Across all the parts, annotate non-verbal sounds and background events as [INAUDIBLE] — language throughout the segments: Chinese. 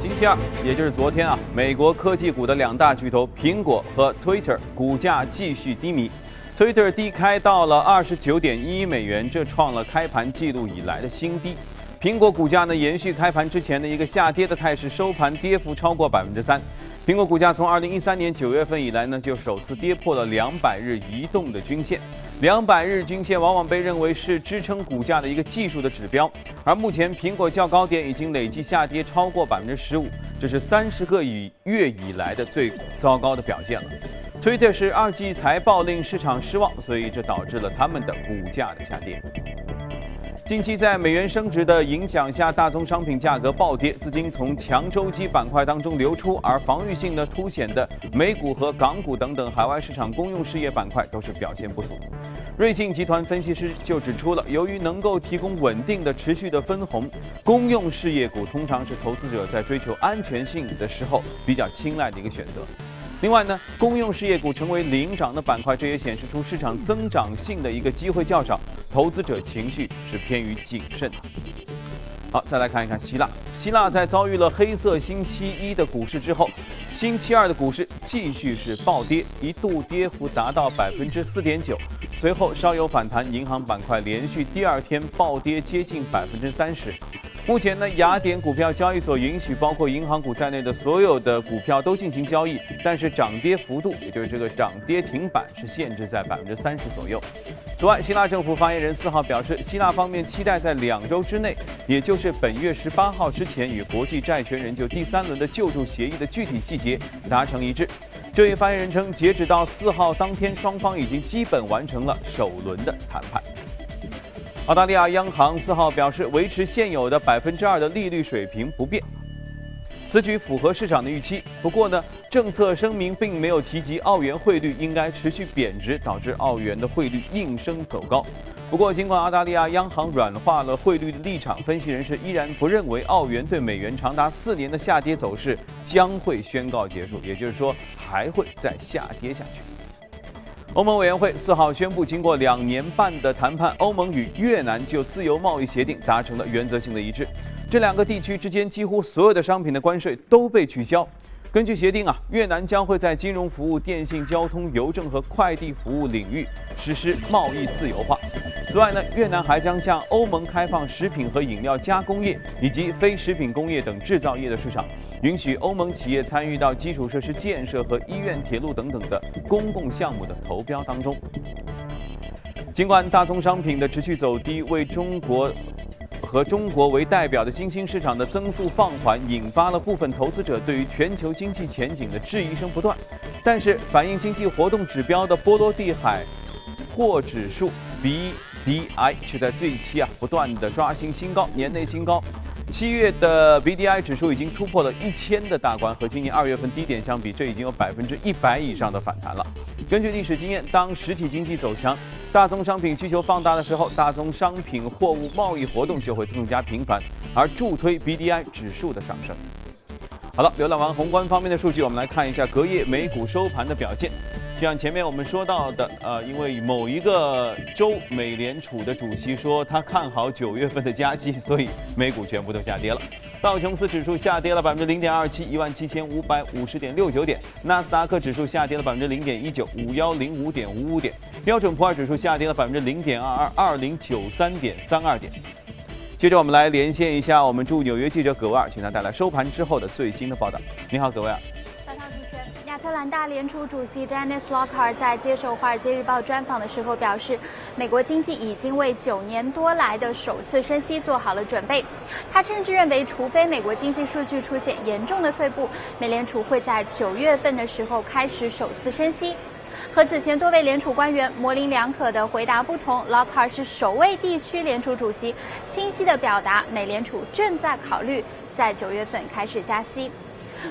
星期二，也就是昨天啊，美国科技股的两大巨头苹果和 Twitter 股价继续低迷，Twitter 低开到了二十九点一美元，这创了开盘记录以来的新低。苹果股价呢，延续开盘之前的一个下跌的态势，收盘跌幅超过百分之三。苹果股价从二零一三年九月份以来呢，就首次跌破了两百日移动的均线。两百日均线往往被认为是支撑股价的一个技术的指标，而目前苹果较高点已经累计下跌超过百分之十五，这是三十个以月以来的最糟糕的表现了。推特是二季财报令市场失望，所以这导致了他们的股价的下跌。近期在美元升值的影响下，大宗商品价格暴跌，资金从强周期板块当中流出，而防御性的凸显的美股和港股等等海外市场公用事业板块都是表现不俗。瑞信集团分析师就指出了，由于能够提供稳定的、持续的分红，公用事业股通常是投资者在追求安全性的时候比较青睐的一个选择。另外呢，公用事业股成为领涨的板块，这也显示出市场增长性的一个机会较少，投资者情绪是偏于谨慎。好，再来看一看希腊。希腊在遭遇了黑色星期一的股市之后，星期二的股市继续是暴跌，一度跌幅达到百分之四点九，随后稍有反弹，银行板块连续第二天暴跌接近百分之三十。目前呢，雅典股票交易所允许包括银行股在内的所有的股票都进行交易，但是涨跌幅度，也就是这个涨跌停板是限制在百分之三十左右。此外，希腊政府发言人四号表示，希腊方面期待在两周之内，也就是本月十八号之前，与国际债权人就第三轮的救助协议的具体细节达成一致。这位发言人称，截止到四号当天，双方已经基本完成了首轮的谈判。澳大利亚央行四号表示，维持现有的百分之二的利率水平不变，此举符合市场的预期。不过呢，政策声明并没有提及澳元汇率应该持续贬值，导致澳元的汇率应声走高。不过，尽管澳大利亚央行软化了汇率的立场，分析人士依然不认为澳元对美元长达四年的下跌走势将会宣告结束，也就是说，还会再下跌下去。欧盟委员会四号宣布，经过两年半的谈判，欧盟与越南就自由贸易协定达成了原则性的一致。这两个地区之间几乎所有的商品的关税都被取消。根据协定啊，越南将会在金融服务、电信、交通、邮政和快递服务领域实施贸易自由化。此外呢，越南还将向欧盟开放食品和饮料加工业以及非食品工业等制造业的市场。允许欧盟企业参与到基础设施建设和医院、铁路等等的公共项目的投标当中。尽管大宗商品的持续走低，为中国和中国为代表的新兴市场的增速放缓，引发了部分投资者对于全球经济前景的质疑声不断。但是，反映经济活动指标的波罗的海货指数 BDI 却在近期啊不断的刷新新高，年内新高。七月的 BDI 指数已经突破了一千的大关，和今年二月份低点相比，这已经有百分之一百以上的反弹了。根据历史经验，当实体经济走强，大宗商品需求放大的时候，大宗商品货物贸易活动就会更加频繁，而助推 BDI 指数的上升。好了，浏览完宏观方面的数据，我们来看一下隔夜美股收盘的表现。就像前面我们说到的，呃，因为某一个州美联储的主席说他看好九月份的加息，所以美股全部都下跌了。道琼斯指数下跌了百分之零点二七，一万七千五百五十点六九点；纳斯达克指数下跌了百分之零点一九，五幺零五点五五点；标准普尔指数下跌了百分之零点二二，二零九三点三二点。接着我们来连线一下我们驻纽约记者葛维尔，请他带来收盘之后的最新的报道。你好，葛维尔。亚特兰大联储主席 Dennis Lockhart 在接受《华尔街日报》专访的时候表示，美国经济已经为九年多来的首次升息做好了准备。他甚至认为，除非美国经济数据出现严重的退步，美联储会在九月份的时候开始首次升息。和此前多位联储官员模棱两可的回答不同，Locker 是首位地区联储主席，清晰地表达美联储正在考虑在九月份开始加息。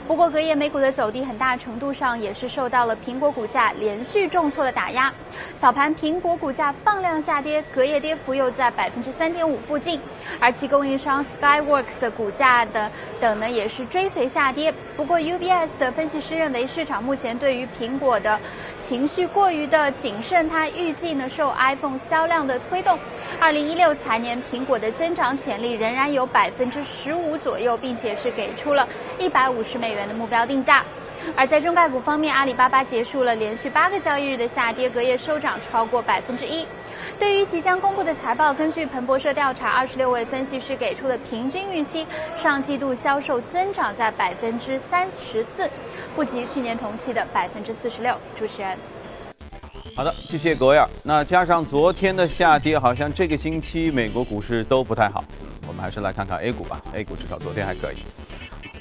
不过，隔夜美股的走低很大程度上也是受到了苹果股价连续重挫的打压。早盘苹果股价放量下跌，隔夜跌幅又在百分之三点五附近，而其供应商 Skyworks 的股价的等呢也是追随下跌。不过，UBS 的分析师认为，市场目前对于苹果的情绪过于的谨慎，他预计呢受 iPhone 销量的推动，二零一六财年苹果的增长潜力仍然有百分之十五左右，并且是给出了一百五十美元的目标定价。而在中概股方面，阿里巴巴结束了连续八个交易日的下跌，隔夜收涨超过百分之一。对于即将公布的财报，根据彭博社调查，二十六位分析师给出的平均预期，上季度销售增长在百分之三十四，不及去年同期的百分之四十六。主持人，好的，谢谢格威尔。那加上昨天的下跌，好像这个星期美国股市都不太好。我们还是来看看 A 股吧，A 股至少昨天还可以。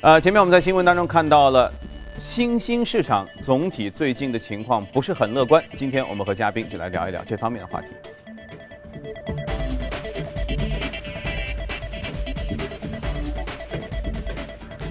呃，前面我们在新闻当中看到了。新兴市场总体最近的情况不是很乐观。今天我们和嘉宾就来聊一聊这方面的话题。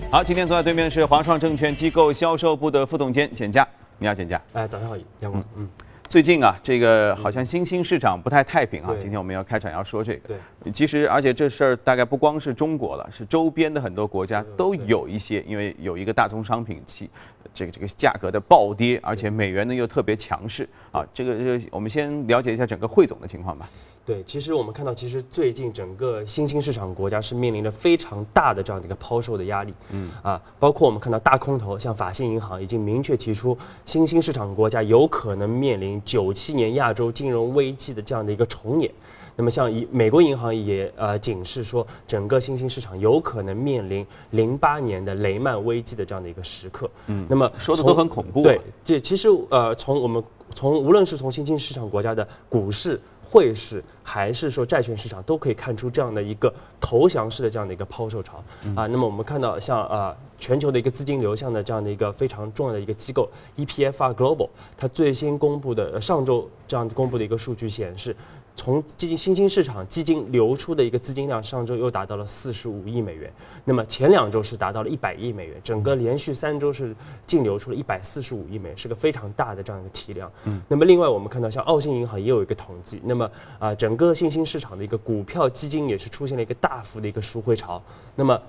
好，今天坐在对面是华创证券机构销售部的副总监简佳，你好，简佳。哎，早上好，杨光。嗯。最近啊，这个好像新兴市场不太太平啊。今天我们要开场要说这个。对。其实，而且这事儿大概不光是中国了，是周边的很多国家都有一些，因为有一个大宗商品期，这个这个价格的暴跌，而且美元呢又特别强势啊。这个这个，我们先了解一下整个汇总的情况吧。对，其实我们看到，其实最近整个新兴市场国家是面临着非常大的这样的一个抛售的压力。嗯。啊，包括我们看到大空头，像法信银行已经明确提出，新兴市场国家有可能面临。九七年亚洲金融危机的这样的一个重演，那么像以美国银行也呃警示说，整个新兴市场有可能面临零八年的雷曼危机的这样的一个时刻。嗯，那么说的都很恐怖。对，这其实呃从我们从无论是从新兴市场国家的股市。汇市还是说债券市场都可以看出这样的一个投降式的这样的一个抛售潮啊。那么我们看到像啊全球的一个资金流向的这样的一个非常重要的一个机构 EPFR Global，它最新公布的上周这样公布的一个数据显示。从基金新兴市场基金流出的一个资金量，上周又达到了四十五亿美元。那么前两周是达到了一百亿美元，整个连续三周是净流出了一百四十五亿美元，是个非常大的这样一个体量。嗯。那么另外我们看到，像澳新银行也有一个统计，那么啊，整个新兴市场的一个股票基金也是出现了一个大幅的一个赎回潮。那么。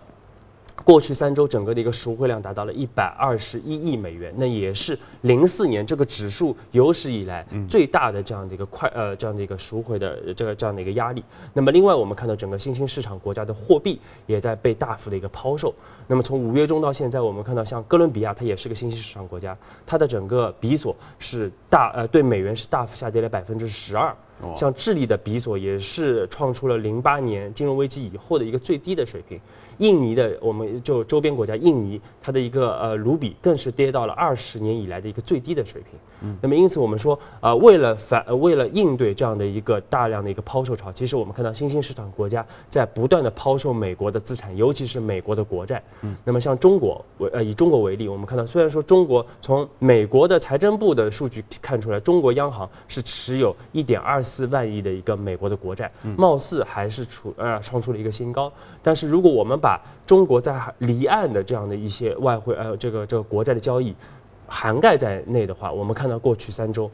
过去三周，整个的一个赎回量达到了一百二十一亿美元，那也是零四年这个指数有史以来最大的这样的一个快呃这样的一个赎回的这个这样的一个压力。那么另外，我们看到整个新兴市场国家的货币也在被大幅的一个抛售。那么从五月中到现在，我们看到像哥伦比亚，它也是个新兴市场国家，它的整个比索是大呃对美元是大幅下跌了百分之十二。像智利的比索也是创出了零八年金融危机以后的一个最低的水平。印尼的，我们就周边国家，印尼它的一个呃卢比更是跌到了二十年以来的一个最低的水平。嗯，那么因此我们说，呃，为了反，为了应对这样的一个大量的一个抛售潮，其实我们看到新兴市场国家在不断的抛售美国的资产，尤其是美国的国债。嗯，那么像中国为呃以中国为例，我们看到虽然说中国从美国的财政部的数据看出来，中国央行是持有一点二四万亿的一个美国的国债，貌似还是出呃创出了一个新高。但是如果我们把把中国在离岸的这样的一些外汇，呃，这个这个国债的交易涵盖在内的话，我们看到过去三周，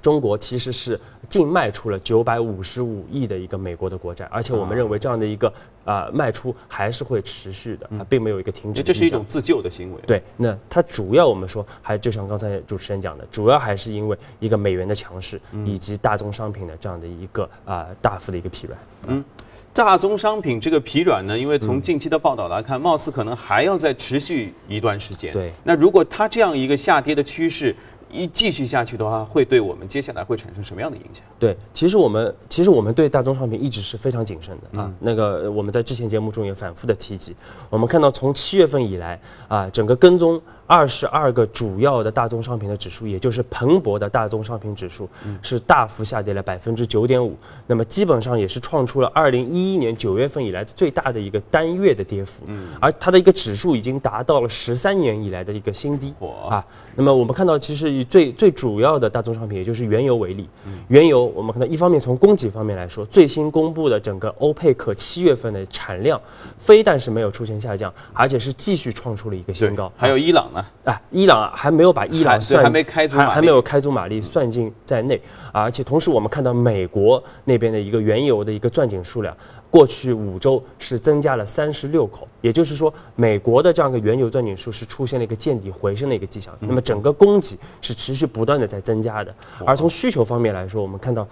中国其实是净卖出了九百五十五亿的一个美国的国债，而且我们认为这样的一个啊卖出还是会持续的，并没有一个停止。这是一种自救的行为。对，那它主要我们说还就像刚才主持人讲的，主要还是因为一个美元的强势，以及大宗商品的这样的一个啊大幅的一个疲软。嗯。大宗商品这个疲软呢，因为从近期的报道来看，貌似可能还要再持续一段时间。对，那如果它这样一个下跌的趋势一继续下去的话，会对我们接下来会产生什么样的影响？对，其实我们其实我们对大宗商品一直是非常谨慎的啊。那个我们在之前节目中也反复的提及，我们看到从七月份以来啊，整个跟踪。二十二个主要的大宗商品的指数，也就是彭博的大宗商品指数，是大幅下跌了百分之九点五。那么基本上也是创出了二零一一年九月份以来最大的一个单月的跌幅。嗯，而它的一个指数已经达到了十三年以来的一个新低。啊，那么我们看到，其实以最最主要的大宗商品，也就是原油为例，原油我们看到一方面从供给方面来说，最新公布的整个欧佩克七月份的产量，非但是没有出现下降，而且是继续创出了一个新高。还有伊朗呢？啊，伊朗还没有把伊朗算还没开足还，还没有开足马力算进在内，而且同时我们看到美国那边的一个原油的一个钻井数量，过去五周是增加了三十六口，也就是说，美国的这样一个原油钻井数是出现了一个见底回升的一个迹象。那么整个供给是持续不断的在增加的，而从需求方面来说，我们看到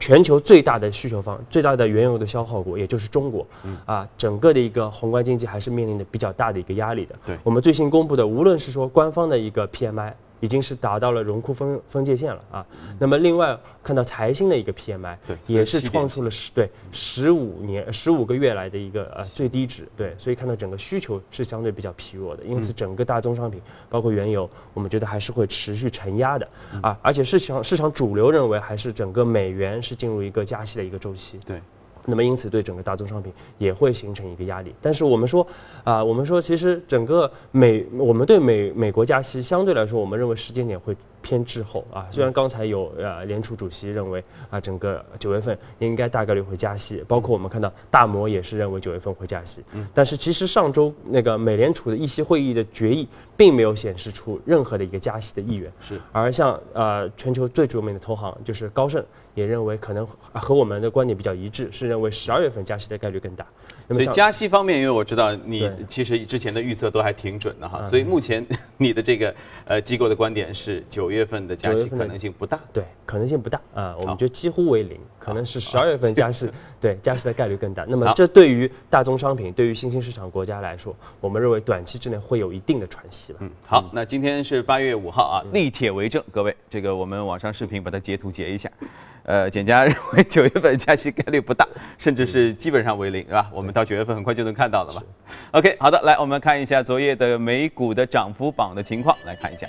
全球最大的需求方、最大的原油的消耗国，也就是中国，啊，整个的一个宏观经济还是面临着比较大的一个压力的。对我们最新公布的，无论是说官方的一个 PMI。已经是达到了荣枯分分界线了啊。那么另外看到财新的一个 PMI，对也是创出了十对十五年十五个月来的一个呃最低值。对，所以看到整个需求是相对比较疲弱的，因此整个大宗商品包括原油，我们觉得还是会持续承压的啊。而且市场市场主流认为还是整个美元是进入一个加息的一个周期。对。那么因此对整个大宗商品也会形成一个压力。但是我们说啊，我们说其实整个美我们对美美国加息相对来说，我们认为时间点会。偏滞后啊，虽然刚才有呃联储主席认为啊整个九月份应该大概率会加息，包括我们看到大摩也是认为九月份会加息，嗯。但是其实上周那个美联储的议息会议的决议并没有显示出任何的一个加息的意愿，是，而像呃全球最著名的投行就是高盛也认为可能和我们的观点比较一致，是认为十二月份加息的概率更大。所以加息方面，因为我知道你其实之前的预测都还挺准的哈，所以目前 [LAUGHS] 你的这个呃机构的观点是九月份的加息可能性不大，对，可能性不大啊，我们觉得几乎为零，可能是十二月份加息，[LAUGHS] 对，加息的概率更大。那么这对于大宗商品，对于新兴市场国家来说，我们认为短期之内会有一定的喘息吧。嗯，好，那今天是八月五号啊，立铁为证，各位，这个我们网上视频把它截图截一下。呃，简家认为 [LAUGHS] 九月份加息概率不大，甚至是基本上为零，是吧？我们到九月份很快就能看到了吧？OK，好的，来我们看一下昨夜的美股的涨幅榜的情况，来看一下。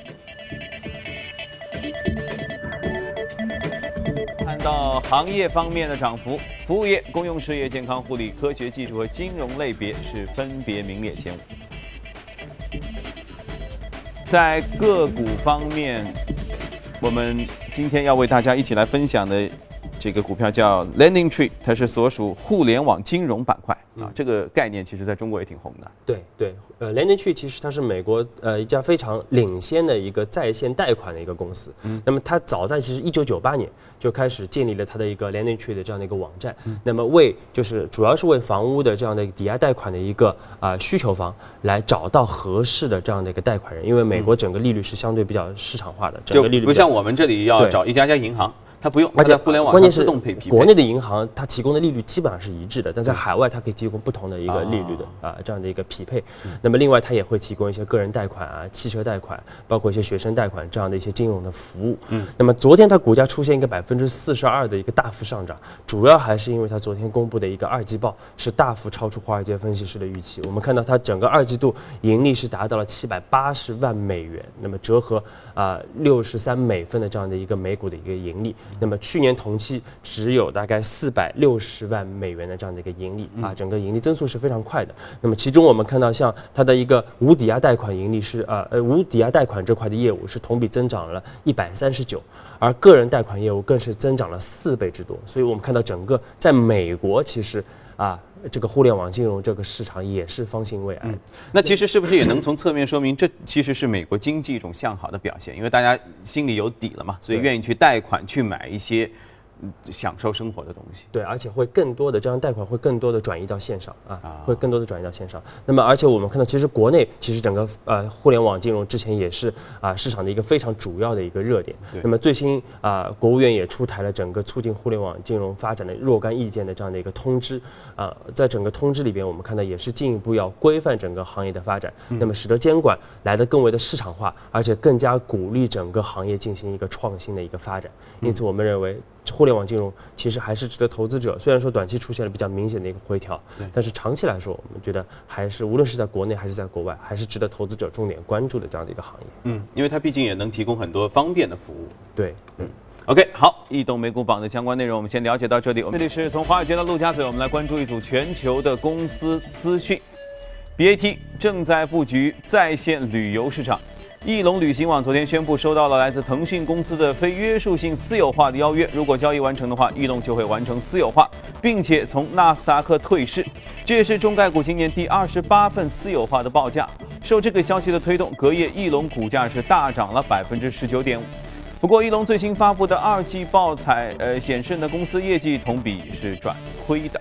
看到行业方面的涨幅，服务业、公用事业、健康护理、科学技术和金融类别是分别名列前五。在个股方面。我们今天要为大家一起来分享的这个股票叫 Lending Tree，它是所属互联网金融板块啊。这个概念其实在中国也挺红的。对对，呃，Lending Tree 其实它是美国呃一家非常领先的一个在线贷款的一个公司。嗯。那么它早在其实一九九八年就开始建立了它的一个 Lending Tree 的这样的一个网站。嗯。那么为就是主要是为房屋的这样的一个抵押贷款的一个啊需求方来找到合适的这样的一个贷款人，因为美国整个利率是相对比较市场化的，整个利率不像。我们这里要找一家家银行。它不用，而且互联网关键是动配匹配。国内的银行它提供的利率基本上是一致的，但在海外它可以提供不同的一个利率的啊这样的一个匹配。那么另外它也会提供一些个人贷款啊、汽车贷款，包括一些学生贷款这样的一些金融的服务。嗯。那么昨天它股价出现一个百分之四十二的一个大幅上涨，主要还是因为它昨天公布的一个二季报是大幅超出华尔街分析师的预期。我们看到它整个二季度盈利是达到了七百八十万美元，那么折合啊六十三美分的这样的一个每股的一个盈利。那么去年同同期只有大概四百六十万美元的这样的一个盈利啊，整个盈利增速是非常快的。那么其中我们看到，像它的一个无抵押贷款盈利是呃呃无抵押贷款这块的业务是同比增长了一百三十九，而个人贷款业务更是增长了四倍之多。所以我们看到整个在美国其实啊。这个互联网金融这个市场也是方兴未艾。那其实是不是也能从侧面说明，这其实是美国经济一种向好的表现？因为大家心里有底了嘛，所以愿意去贷款去买一些。享受生活的东西，对，而且会更多的这样贷款会更多的转移到线上啊，会更多的转移到线上。那么，而且我们看到，其实国内其实整个呃互联网金融之前也是啊市场的一个非常主要的一个热点。那么最新啊，国务院也出台了整个促进互联网金融发展的若干意见的这样的一个通知啊，在整个通知里边，我们看到也是进一步要规范整个行业的发展，那么使得监管来的更为的市场化，而且更加鼓励整个行业进行一个创新的一个发展。因此，我们认为。互联网金融其实还是值得投资者，虽然说短期出现了比较明显的一个回调，但是长期来说，我们觉得还是无论是在国内还是在国外，还是值得投资者重点关注的这样的一个行业。嗯，因为它毕竟也能提供很多方便的服务。对，嗯。OK，好，异动美股榜的相关内容我们先了解到这里。我们这里是从华尔街到陆家嘴，我们来关注一组全球的公司资讯。BAT 正在布局在线旅游市场。翼龙旅行网昨天宣布收到了来自腾讯公司的非约束性私有化的邀约，如果交易完成的话，翼龙就会完成私有化，并且从纳斯达克退市。这也是中概股今年第二十八份私有化的报价。受这个消息的推动，隔夜翼龙股价是大涨了百分之十九点五。不过，翼龙最新发布的二季报财呃显示呢，公司业绩同比是转亏的。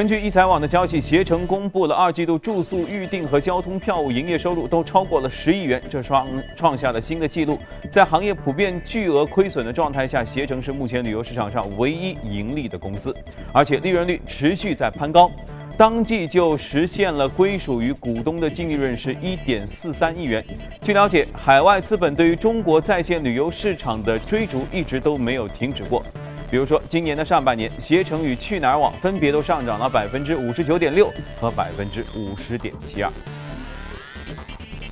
根据一财网的消息，携程公布了二季度住宿预订和交通票务营业收入都超过了十亿元，这创创下了新的纪录。在行业普遍巨额亏损的状态下，携程是目前旅游市场上唯一盈利的公司，而且利润率持续在攀高。当季就实现了归属于股东的净利润是一点四三亿元。据了解，海外资本对于中国在线旅游市场的追逐一直都没有停止过。比如说，今年的上半年，携程与去哪儿网分别都上涨了百分之五十九点六和百分之五十点七二。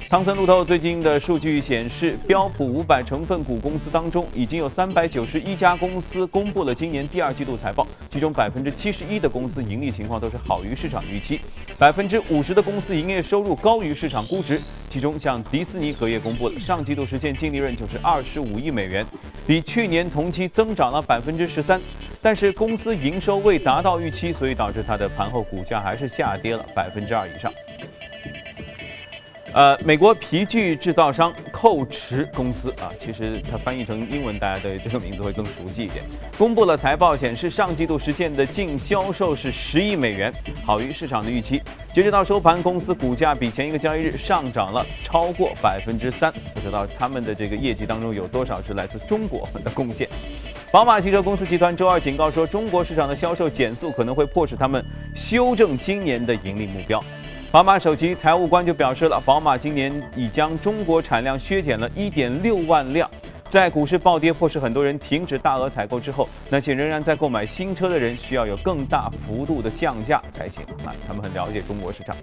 汤森路透最近的数据显示，标普五百成分股公司当中，已经有三百九十一家公司公布了今年第二季度财报，其中百分之七十一的公司盈利情况都是好于市场预期，百分之五十的公司营业收入高于市场估值。其中，像迪士尼隔夜公布了上季度实现净利润就是二十五亿美元，比去年同期增长了百分之十三，但是公司营收未达到预期，所以导致它的盘后股价还是下跌了百分之二以上。呃，美国皮具制造商寇驰公司啊，其实它翻译成英文，大家对这个名字会更熟悉一点。公布了财报，显示上季度实现的净销售是十亿美元，好于市场的预期。截止到收盘，公司股价比前一个交易日上涨了超过百分之三。不知道他们的这个业绩当中有多少是来自中国的贡献。宝马汽车公司集团周二警告说，中国市场的销售减速可能会迫使他们修正今年的盈利目标。宝马首席财务官就表示了，宝马今年已将中国产量削减了1.6万辆。在股市暴跌，迫使很多人停止大额采购之后，那些仍然在购买新车的人需要有更大幅度的降价才行啊！他们很了解中国市场。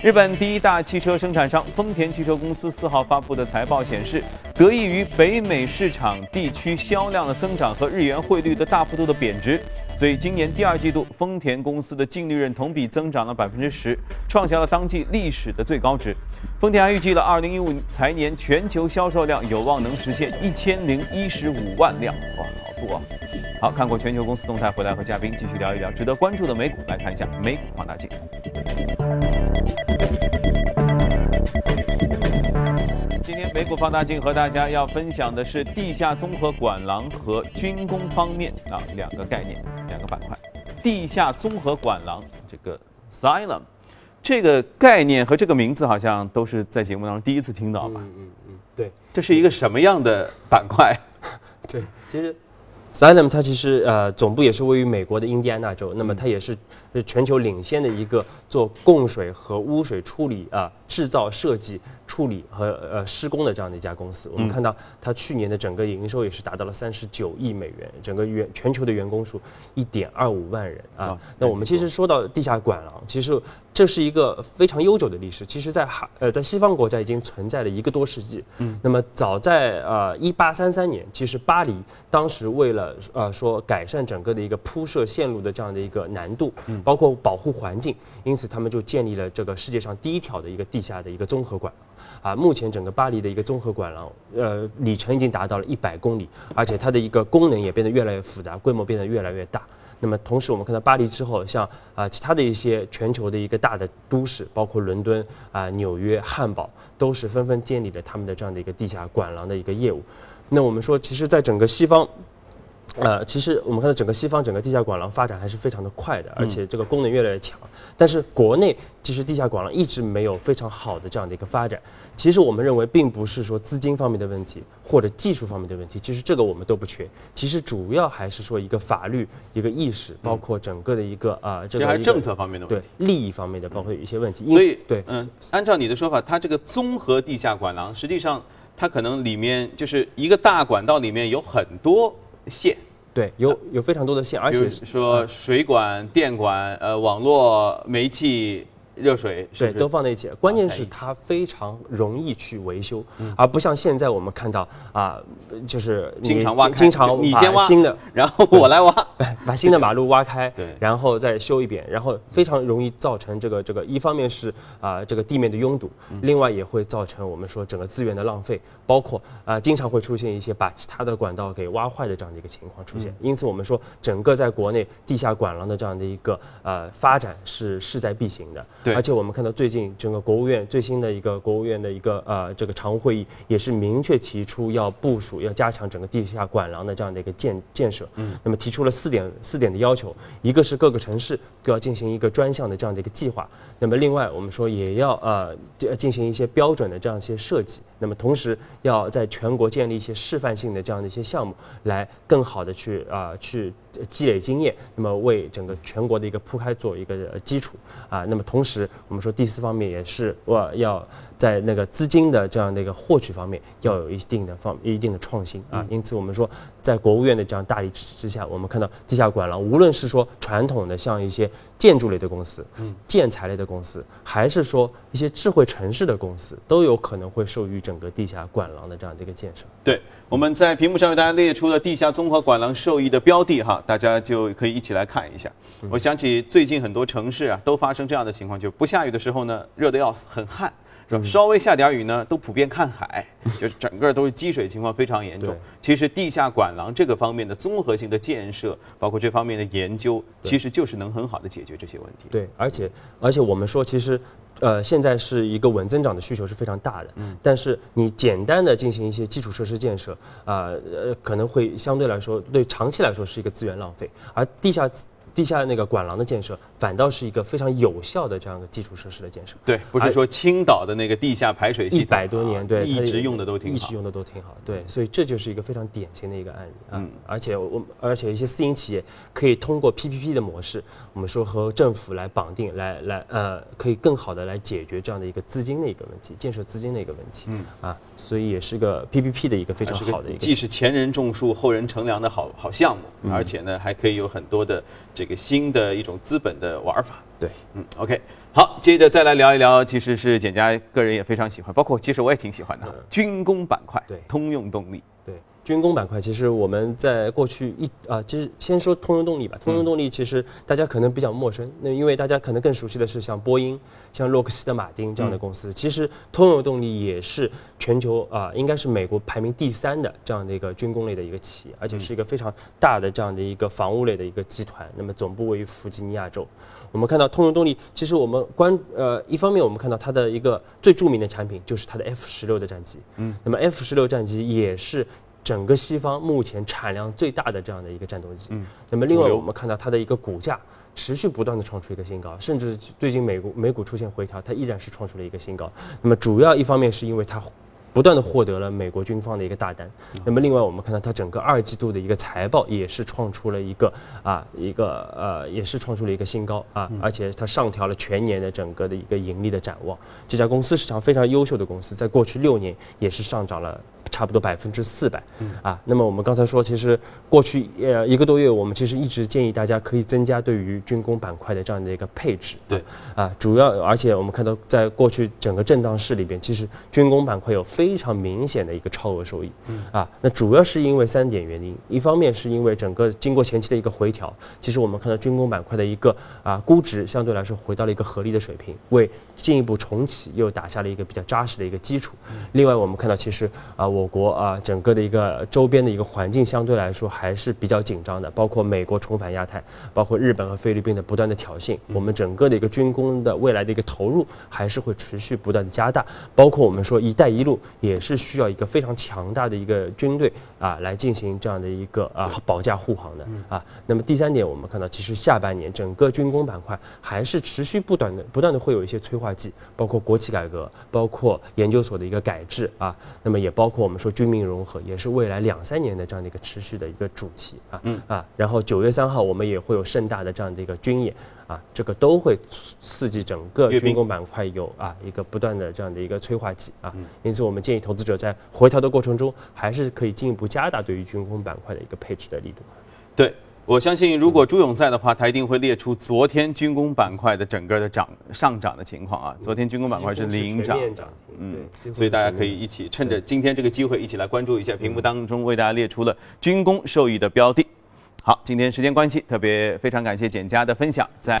日本第一大汽车生产商丰田汽车公司四号发布的财报显示，得益于北美市场地区销量的增长和日元汇率的大幅度的贬值。所以今年第二季度，丰田公司的净利润同比增长了百分之十，创下了当季历史的最高值。丰田还预计了二零一五财年全球销售量有望能实现一千零一十五万辆，哇，好多啊！好看过全球公司动态，回来和嘉宾继续聊一聊值得关注的美股，来看一下美股放大镜。今天美股放大镜和大家要分享的是地下综合管廊和军工方面啊两个概念，两个板块。地下综合管廊这个 s i l e m 这个概念和这个名字好像都是在节目当中第一次听到吧？嗯嗯嗯，对，这是一个什么样的板块？[LAUGHS] 对，其实 s i l e m 它其实呃总部也是位于美国的印第安纳州，那么它也是全球领先的一个做供水和污水处理啊制造设计。处理和呃施工的这样的一家公司，我们看到它去年的整个营收也是达到了三十九亿美元，整个员全球的员工数一点二五万人啊。那我们其实说到地下管廊，其实这是一个非常悠久的历史，其实在海呃在西方国家已经存在了一个多世纪。嗯，那么早在呃一八三三年，其实巴黎当时为了呃说改善整个的一个铺设线路的这样的一个难度，包括保护环境，因此他们就建立了这个世界上第一条的一个地下的一个综合管。啊，目前整个巴黎的一个综合管廊，呃，里程已经达到了一百公里，而且它的一个功能也变得越来越复杂，规模变得越来越大。那么同时，我们看到巴黎之后，像啊其他的一些全球的一个大的都市，包括伦敦啊、纽约、汉堡，都是纷纷建立了他们的这样的一个地下管廊的一个业务。那我们说，其实在整个西方。呃，其实我们看到整个西方整个地下管廊发展还是非常的快的，而且这个功能越来越强。但是国内其实地下管廊一直没有非常好的这样的一个发展。其实我们认为并不是说资金方面的问题或者技术方面的问题，其实这个我们都不缺。其实主要还是说一个法律、一个意识，包括整个的一个啊这个还是政策方面的问题，对利益方面的，包括有一些问题。所以对，嗯，按照你的说法，它这个综合地下管廊实际上它可能里面就是一个大管道里面有很多。线，对，有有非常多的线，而且说水管、电管、呃网络、煤气、热水，是对，都放在一起。关键是它非常容易去维修，而不像现在我们看到啊，就是经常挖开经常你先挖新的然后我来挖。把新的马路挖开，对然后再修一遍，然后非常容易造成这个这个，一方面是啊、这个地面的拥堵，嗯另外也会造成我们说整个资源的浪费，包括啊、经常会出现一些把其他的管道给挖坏的这样的一个情况出现。嗯因此我们说整个在国内地下管廊的这样的一个呃发展是势在必行的。对而且我们看到最近整个国务院最新的一个国务院的一个呃这个常务会议也是明确提出要部署要加强整个地下管廊的这样的一个建建设。嗯，那么提出了四点四点的要求，一个是各个城市都要进行一个专项的这样的一个计划。那么另外我们说也要呃进行一些标准的这样一些设计。那么同时要在全国建立一些示范性的这样的一些项目，来更好的去啊、去积累经验，那么为整个全国的一个铺开做一个呃基础啊。那么同时我们说第四方面也是我要在那个资金的这样的一个获取方面要有一定的方一定的创新啊。因此我们说在国务院的这样大力支持之下，我们看到地下管廊无论是说传统的像一些建筑类的公司，嗯，建材类的公司，还是说一些智慧城市的公司，都有可能会受益整个地下管廊的这样的一个建设。对，我们在屏幕上为大家列出了地下综合管廊受益的标的哈，大家就可以一起来看一下。我想起最近很多城市啊都发生这样的情况，就不下雨的时候呢，热得要死，很旱。是吧？稍微下点雨呢，都普遍看海，[LAUGHS] 就是整个都是积水情况非常严重。其实地下管廊这个方面的综合性的建设，包括这方面的研究，其实就是能很好的解决这些问题。对，而且而且我们说，其实，呃，现在是一个稳增长的需求是非常大的，嗯，但是你简单的进行一些基础设施建设，啊呃，可能会相对来说对长期来说是一个资源浪费，而地下地下那个管廊的建设，反倒是一个非常有效的这样一个基础设施的建设。对，不是说青岛的那个地下排水系统一百多年，啊对，一直用的都挺好一直。用的都挺好，对，所以这就是一个非常典型的一个案例啊。嗯而且我而且一些私营企业可以通过 PPP 的模式，我们说和政府来绑定，来来呃，可以更好的来解决这样的一个资金的一个问题，建设资金的一个问题。嗯啊，所以也是个 PPP 的一个非常好的一个既是前人种树后人乘凉的好好项目，嗯而且呢还可以有很多的这个新的一种资本的玩法。对。嗯，OK，好，接着再来聊一聊，其实是简家个人也非常喜欢，包括其实我也挺喜欢的，军工板块，对通用动力，对军工板块，其实我们在过去一啊，其实先说通用动力吧。通用动力其实大家可能比较陌生，那因为大家可能更熟悉的是像波音、像洛克希德马丁这样的公司。其实通用动力也是全球啊，应该是美国排名第三的这样的一个军工类的一个企业，而且是一个非常大的这样的一个防务类的一个集团。那么总部位于弗吉尼亚州。我们看到通用动力，其实我们关呃一方面我们看到它的一个最著名的产品就是它的 F 十六的战机，嗯，那么 F 十六战机也是整个西方目前产量最大的这样的一个战斗机，嗯，那么另外我们看到它的一个股价持续不断的创出一个新高，甚至最近美股美股出现回调，它依然是创出了一个新高。那么主要一方面是因为它不断的获得了美国军方的一个大单，那么另外我们看到它整个二季度的一个财报也是创出了一个啊一个呃也是创出了一个新高啊，而且它上调了全年的整个的一个盈利的展望。这家公司是场非常优秀的公司，在过去六年也是上涨了。差不多百分之四百，啊，那么我们刚才说，其实过去呃一个多月，我们其实一直建议大家可以增加对于军工板块的这样的一个配置，对，啊，主要而且我们看到，在过去整个震荡市里边，其实军工板块有非常明显的一个超额收益，啊，那主要是因为三点原因，一方面是因为整个经过前期的一个回调，其实我们看到军工板块的一个啊估值相对来说回到了一个合理的水平，为进一步重启又打下了一个比较扎实的一个基础。另外，我们看到其实啊，我国啊整个的一个周边的一个环境相对来说还是比较紧张的，包括美国重返亚太，包括日本和菲律宾的不断的挑衅，我们整个的一个军工的未来的一个投入还是会持续不断的加大，包括我们说“一带一路”也是需要一个非常强大的一个军队啊来进行这样的一个啊保驾护航的啊。那么第三点，我们看到其实下半年整个军工板块还是持续不断的不断的会有一些催化剂，包括国企改革，包括研究所的一个改制啊，那么也包括我们。说军民融合，也是未来两三年的这样的一个持续的一个主题啊。嗯啊，然后九月三号我们也会有盛大的这样的一个军演啊，这个都会刺激整个军工板块有啊一个不断的这样的一个催化剂啊。因此，我们建议投资者在回调的过程中，还是可以进一步加大对于军工板块的一个配置的力度。对。我相信，如果朱勇在的话，他一定会列出昨天军工板块的整个的涨上涨的情况啊。昨天军工板块是领涨，嗯，所以大家可以一起趁着今天这个机会，一起来关注一下屏幕当中为大家列出了军工受益的标的。好，今天时间关系，特别非常感谢简佳的分享，在。